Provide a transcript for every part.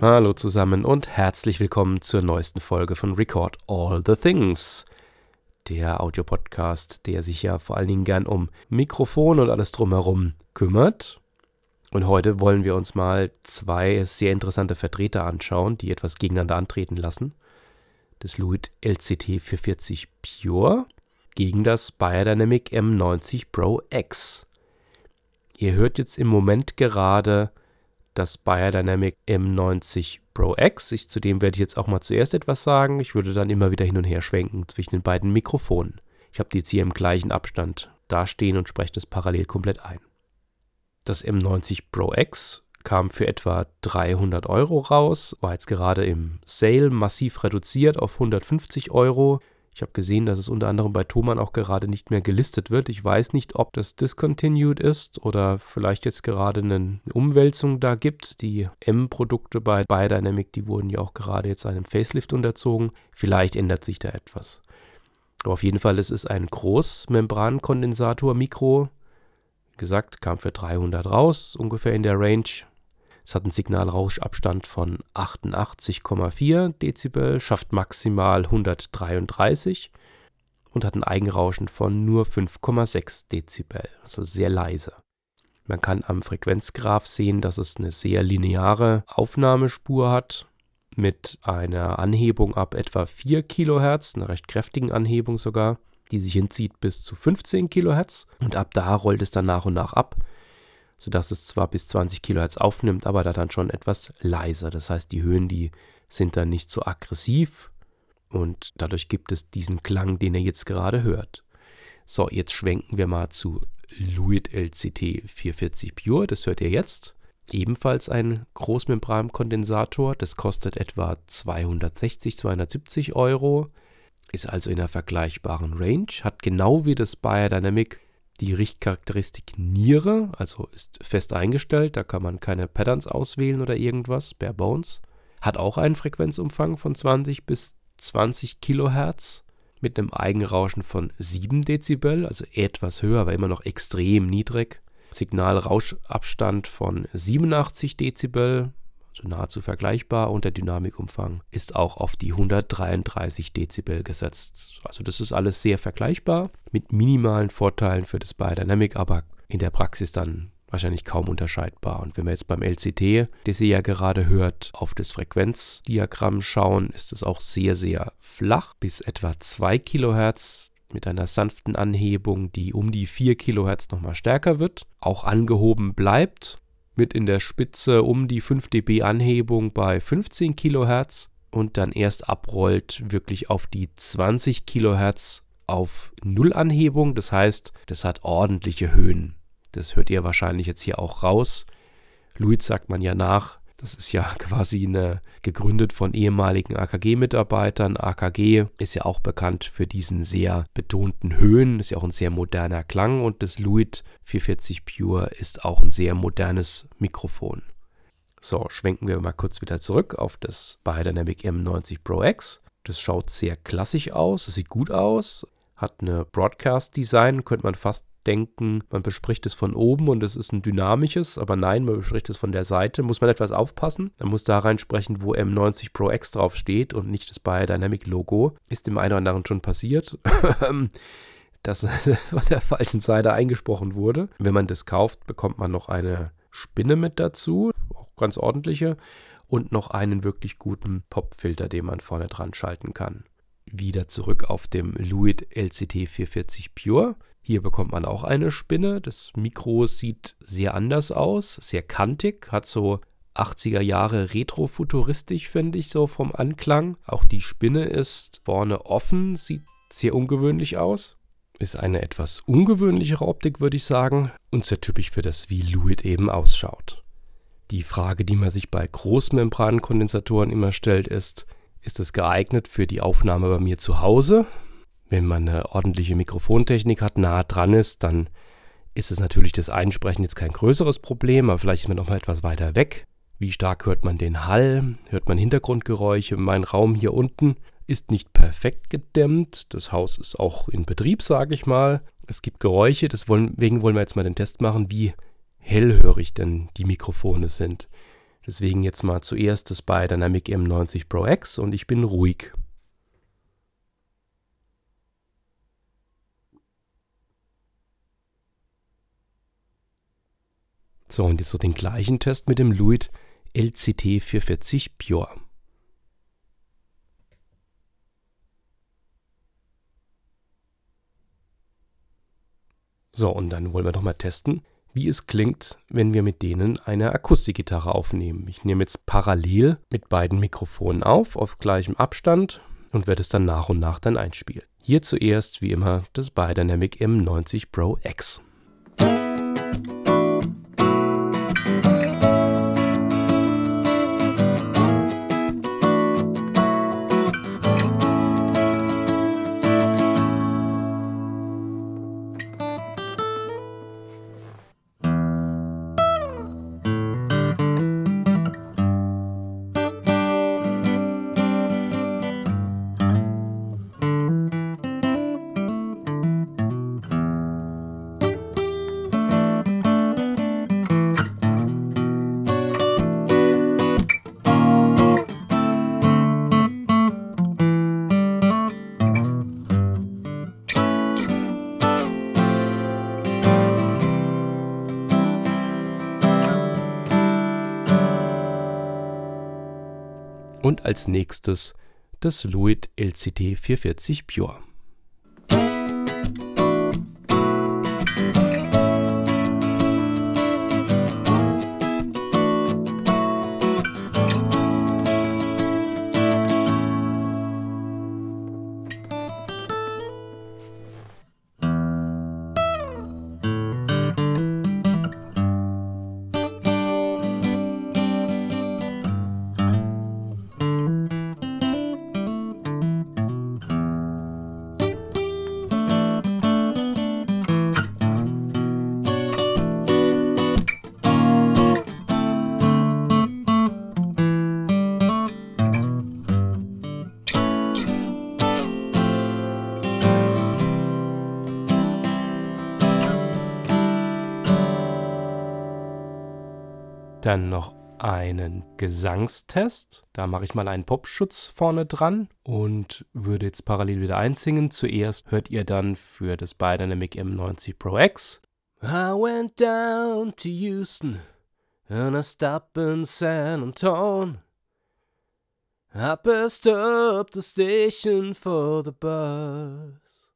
Hallo zusammen und herzlich willkommen zur neuesten Folge von Record All the Things. Der Audiopodcast, der sich ja vor allen Dingen gern um Mikrofon und alles drumherum kümmert. Und heute wollen wir uns mal zwei sehr interessante Vertreter anschauen, die etwas gegeneinander antreten lassen. Das Luit LCT 440 Pure gegen das Biodynamic M90 Pro X. Ihr hört jetzt im Moment gerade das Biodynamic M90 Pro X. Ich, zu dem werde ich jetzt auch mal zuerst etwas sagen. Ich würde dann immer wieder hin und her schwenken zwischen den beiden Mikrofonen. Ich habe die jetzt hier im gleichen Abstand dastehen und spreche das parallel komplett ein. Das M90 Pro X kam für etwa 300 Euro raus, war jetzt gerade im Sale massiv reduziert auf 150 Euro. Ich habe gesehen, dass es unter anderem bei Thomann auch gerade nicht mehr gelistet wird. Ich weiß nicht, ob das discontinued ist oder vielleicht jetzt gerade eine Umwälzung da gibt. Die M-Produkte bei Biodynamic, die wurden ja auch gerade jetzt einem Facelift unterzogen. Vielleicht ändert sich da etwas. Aber auf jeden Fall, es ist ein Großmembrankondensator-Mikro. Wie gesagt, kam für 300 raus, ungefähr in der Range. Es hat einen Signalrauschabstand von 88,4 Dezibel, schafft maximal 133 und hat ein Eigenrauschen von nur 5,6 Dezibel, also sehr leise. Man kann am Frequenzgraph sehen, dass es eine sehr lineare Aufnahmespur hat mit einer Anhebung ab etwa 4 kHz, einer recht kräftigen Anhebung sogar, die sich hinzieht bis zu 15 kHz und ab da rollt es dann nach und nach ab sodass es zwar bis 20 kHz aufnimmt, aber da dann schon etwas leiser. Das heißt, die Höhen, die sind dann nicht so aggressiv und dadurch gibt es diesen Klang, den ihr jetzt gerade hört. So, jetzt schwenken wir mal zu Luit LCT 440 Pure, das hört ihr jetzt. Ebenfalls ein Großmembrankondensator, das kostet etwa 260, 270 Euro, ist also in einer vergleichbaren Range, hat genau wie das Biodynamic die Richtcharakteristik Niere, also ist fest eingestellt, da kann man keine Patterns auswählen oder irgendwas, bare bones. Hat auch einen Frequenzumfang von 20 bis 20 Kilohertz mit einem Eigenrauschen von 7 Dezibel, also etwas höher, aber immer noch extrem niedrig. Signalrauschabstand von 87 Dezibel, also nahezu vergleichbar und der Dynamikumfang ist auch auf die 133 Dezibel gesetzt. Also das ist alles sehr vergleichbar mit minimalen Vorteilen für das Biodynamic, aber in der Praxis dann wahrscheinlich kaum unterscheidbar. Und wenn wir jetzt beim LCT, das ihr ja gerade hört, auf das Frequenzdiagramm schauen, ist es auch sehr, sehr flach, bis etwa 2 Kilohertz mit einer sanften Anhebung, die um die 4 Kilohertz nochmal stärker wird, auch angehoben bleibt mit in der Spitze um die 5 dB Anhebung bei 15 kHz und dann erst abrollt wirklich auf die 20 kHz auf Nullanhebung. Das heißt, das hat ordentliche Höhen. Das hört ihr wahrscheinlich jetzt hier auch raus. Luiz sagt man ja nach, das ist ja quasi eine, gegründet von ehemaligen AKG-Mitarbeitern. AKG ist ja auch bekannt für diesen sehr betonten Höhen, ist ja auch ein sehr moderner Klang und das Luit 440 Pure ist auch ein sehr modernes Mikrofon. So, schwenken wir mal kurz wieder zurück auf das Biodynamic M90 Pro X. Das schaut sehr klassisch aus, es sieht gut aus, hat eine Broadcast-Design, könnte man fast denken, man bespricht es von oben und es ist ein dynamisches, aber nein, man bespricht es von der Seite. Muss man etwas aufpassen. Man muss da reinsprechen, wo M90 Pro X drauf steht und nicht das Biodynamic Logo. Ist dem einen oder anderen schon passiert. dass von der falschen Seite eingesprochen wurde. Wenn man das kauft, bekommt man noch eine Spinne mit dazu, auch ganz ordentliche, und noch einen wirklich guten Popfilter, den man vorne dran schalten kann. Wieder zurück auf dem Luit LCT 440 Pure. Hier bekommt man auch eine Spinne. Das Mikro sieht sehr anders aus, sehr kantig, hat so 80er Jahre retrofuturistisch, finde ich, so vom Anklang. Auch die Spinne ist vorne offen, sieht sehr ungewöhnlich aus. Ist eine etwas ungewöhnlichere Optik, würde ich sagen, und sehr typisch für das, wie Luit eben ausschaut. Die Frage, die man sich bei Großmembranenkondensatoren immer stellt, ist, ist es geeignet für die Aufnahme bei mir zu Hause? Wenn man eine ordentliche Mikrofontechnik hat, nah dran ist, dann ist es natürlich das Einsprechen jetzt kein größeres Problem, aber vielleicht ist man noch mal etwas weiter weg. Wie stark hört man den Hall? Hört man Hintergrundgeräusche? Mein Raum hier unten ist nicht perfekt gedämmt. Das Haus ist auch in Betrieb, sage ich mal. Es gibt Geräusche, deswegen wollen wir jetzt mal den Test machen, wie hellhörig denn die Mikrofone sind. Deswegen jetzt mal zuerst das Biodynamic M90 Pro X und ich bin ruhig. So, und jetzt so den gleichen Test mit dem Luit LCT 440 Pure. So, und dann wollen wir doch mal testen, wie es klingt, wenn wir mit denen eine Akustikgitarre aufnehmen. Ich nehme jetzt parallel mit beiden Mikrofonen auf, auf gleichem Abstand und werde es dann nach und nach dann einspielen. Hier zuerst, wie immer, das Biodynamic M90 Pro X. und als nächstes das Luit LCT 440 Pure. Dann noch einen Gesangstest. Da mache ich mal einen Popschutz vorne dran und würde jetzt parallel wieder einsingen. Zuerst hört ihr dann für das Biodynamic M90 Pro X. I went down to Houston and I stopped in San Antonio. I passed up the station for the bus.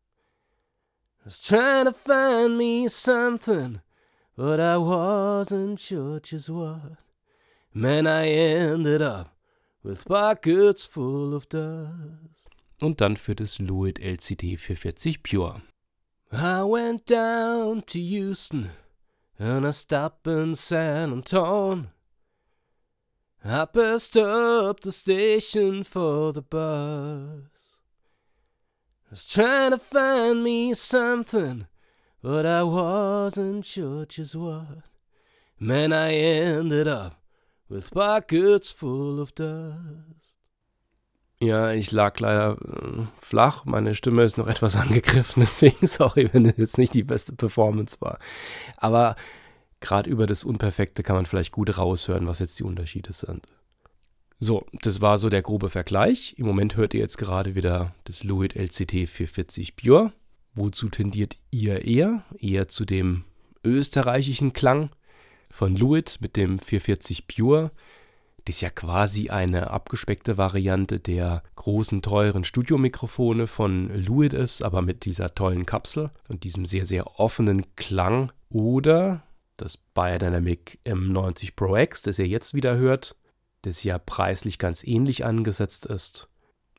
I was trying to find me something but I wasn't sure just what. Man, I ended up with pockets full of dust. Und dann für das Luit LCD 440 Pure. I went down to Houston and I stopped in San Antonio. I passed up the station for the bus. I was trying to find me something but I wasn't sure just what. Man, I ended up with pockets full of dust. Ja, ich lag leider äh, flach. Meine Stimme ist noch etwas angegriffen, deswegen sorry, wenn es jetzt nicht die beste Performance war. Aber gerade über das Unperfekte kann man vielleicht gut raushören, was jetzt die Unterschiede sind. So, das war so der grobe Vergleich. Im Moment hört ihr jetzt gerade wieder das Luit LCT 440 Pure. Wozu tendiert ihr eher? Eher zu dem österreichischen Klang von Luit mit dem 440 Pure. Das ist ja quasi eine abgespeckte Variante der großen, teuren Studiomikrofone von Luit ist, aber mit dieser tollen Kapsel und diesem sehr, sehr offenen Klang. Oder das Biodynamic M90 Pro X, das ihr jetzt wieder hört, das ja preislich ganz ähnlich angesetzt ist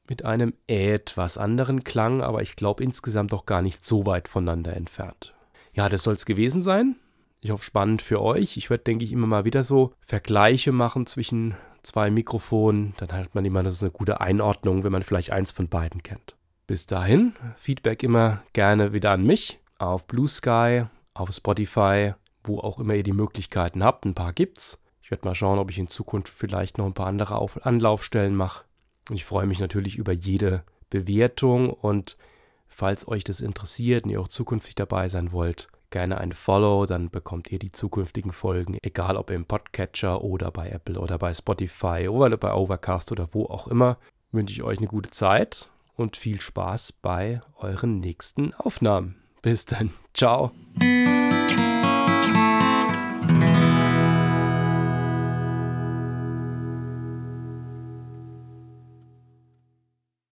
mit einem etwas anderen Klang, aber ich glaube insgesamt auch gar nicht so weit voneinander entfernt. Ja, das soll es gewesen sein. Ich hoffe, spannend für euch. Ich werde, denke ich, immer mal wieder so Vergleiche machen zwischen zwei Mikrofonen. Dann hat man immer so eine gute Einordnung, wenn man vielleicht eins von beiden kennt. Bis dahin, Feedback immer gerne wieder an mich auf Blue Sky, auf Spotify, wo auch immer ihr die Möglichkeiten habt. Ein paar gibt's. Ich werde mal schauen, ob ich in Zukunft vielleicht noch ein paar andere Anlaufstellen mache. Und ich freue mich natürlich über jede Bewertung und falls euch das interessiert und ihr auch zukünftig dabei sein wollt, gerne ein Follow, dann bekommt ihr die zukünftigen Folgen, egal ob im Podcatcher oder bei Apple oder bei Spotify oder bei Overcast oder wo auch immer. Wünsche ich euch eine gute Zeit und viel Spaß bei euren nächsten Aufnahmen. Bis dann. Ciao.